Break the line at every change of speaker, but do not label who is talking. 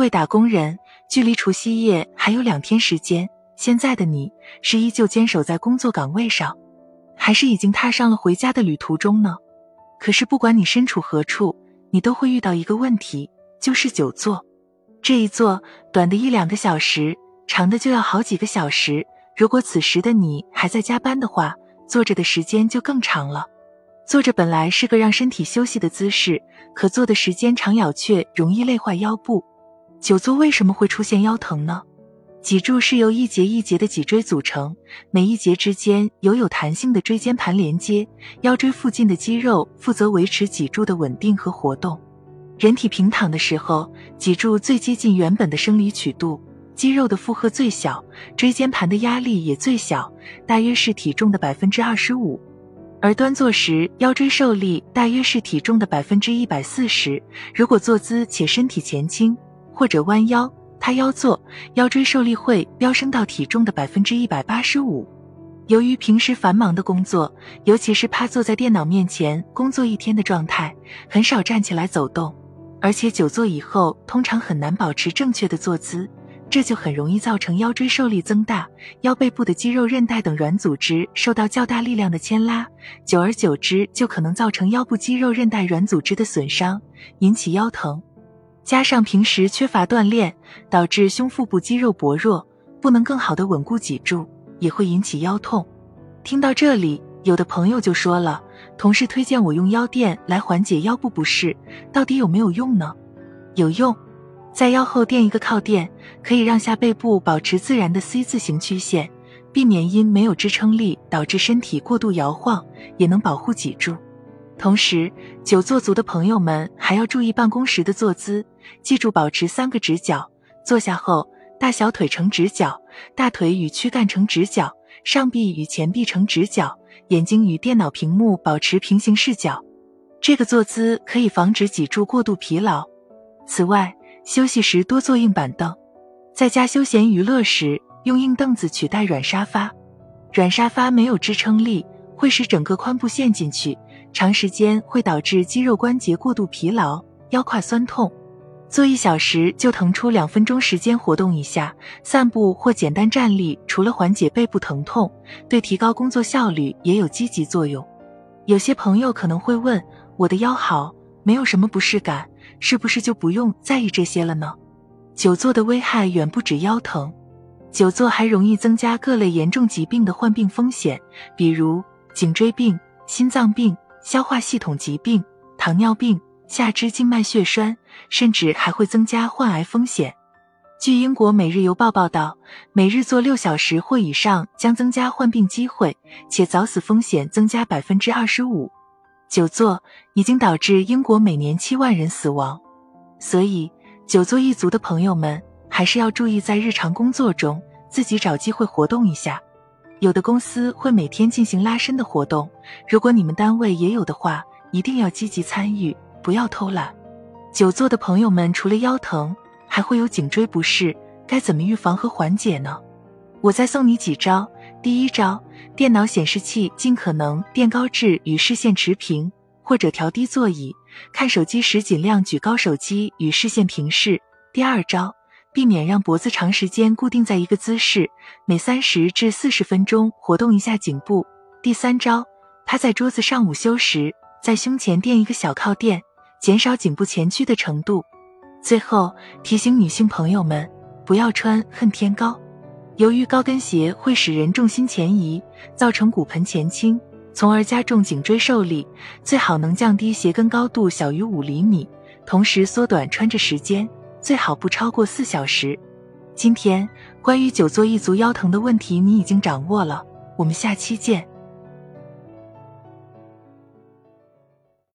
位打工人，距离除夕夜还有两天时间，现在的你是依旧坚守在工作岗位上，还是已经踏上了回家的旅途中呢？可是不管你身处何处，你都会遇到一个问题，就是久坐。这一坐，短的一两个小时，长的就要好几个小时。如果此时的你还在加班的话，坐着的时间就更长了。坐着本来是个让身体休息的姿势，可坐的时间长咬却容易累坏腰部。久坐为什么会出现腰疼呢？脊柱是由一节一节的脊椎组成，每一节之间有有弹性的椎间盘连接，腰椎附近的肌肉负责维持脊柱的稳定和活动。人体平躺的时候，脊柱最接近原本的生理曲度，肌肉的负荷最小，椎间盘的压力也最小，大约是体重的百分之二十五。而端坐时，腰椎受力大约是体重的百分之一百四十。如果坐姿且身体前倾或者弯腰。塌腰坐，腰椎受力会飙升到体重的百分之一百八十五。由于平时繁忙的工作，尤其是趴坐在电脑面前工作一天的状态，很少站起来走动，而且久坐以后通常很难保持正确的坐姿，这就很容易造成腰椎受力增大，腰背部的肌肉、韧带等软组织受到较大力量的牵拉，久而久之就可能造成腰部肌肉、韧带、软组织的损伤，引起腰疼。加上平时缺乏锻炼，导致胸腹部肌肉薄弱，不能更好的稳固脊柱，也会引起腰痛。听到这里，有的朋友就说了，同事推荐我用腰垫来缓解腰部不适，到底有没有用呢？有用，在腰后垫一个靠垫，可以让下背部保持自然的 C 字形曲线，避免因没有支撑力导致身体过度摇晃，也能保护脊柱。同时，久坐族的朋友们还要注意办公时的坐姿，记住保持三个直角。坐下后，大小腿成直角，大腿与躯干成直角，上臂与前臂成直角，眼睛与电脑屏幕保持平行视角。这个坐姿可以防止脊柱过度疲劳。此外，休息时多坐硬板凳，在家休闲娱乐时用硬凳子取代软沙发。软沙发没有支撑力，会使整个髋部陷进去。长时间会导致肌肉关节过度疲劳、腰胯酸痛。坐一小时就腾出两分钟时间活动一下，散步或简单站立，除了缓解背部疼痛，对提高工作效率也有积极作用。有些朋友可能会问：我的腰好，没有什么不适感，是不是就不用在意这些了呢？久坐的危害远不止腰疼，久坐还容易增加各类严重疾病的患病风险，比如颈椎病、心脏病。消化系统疾病、糖尿病、下肢静脉血栓，甚至还会增加患癌风险。据英国《每日邮报》报道，每日坐六小时或以上将增加患病机会，且早死风险增加百分之二十五。久坐已经导致英国每年七万人死亡，所以久坐一族的朋友们还是要注意在日常工作中自己找机会活动一下。有的公司会每天进行拉伸的活动，如果你们单位也有的话，一定要积极参与，不要偷懒。久坐的朋友们除了腰疼，还会有颈椎不适，该怎么预防和缓解呢？我再送你几招。第一招，电脑显示器尽可能垫高至与视线持平，或者调低座椅。看手机时尽量举高手机与视线平视。第二招。避免让脖子长时间固定在一个姿势，每三十至四十分钟活动一下颈部。第三招，趴在桌子上午休时，在胸前垫一个小靠垫，减少颈部前屈的程度。最后提醒女性朋友们，不要穿恨天高，由于高跟鞋会使人重心前移，造成骨盆前倾，从而加重颈椎受力。最好能降低鞋跟高度小于五厘米，同时缩短穿着时间。最好不超过四小时。今天关于久坐一族腰疼的问题，你已经掌握了。我们下期见。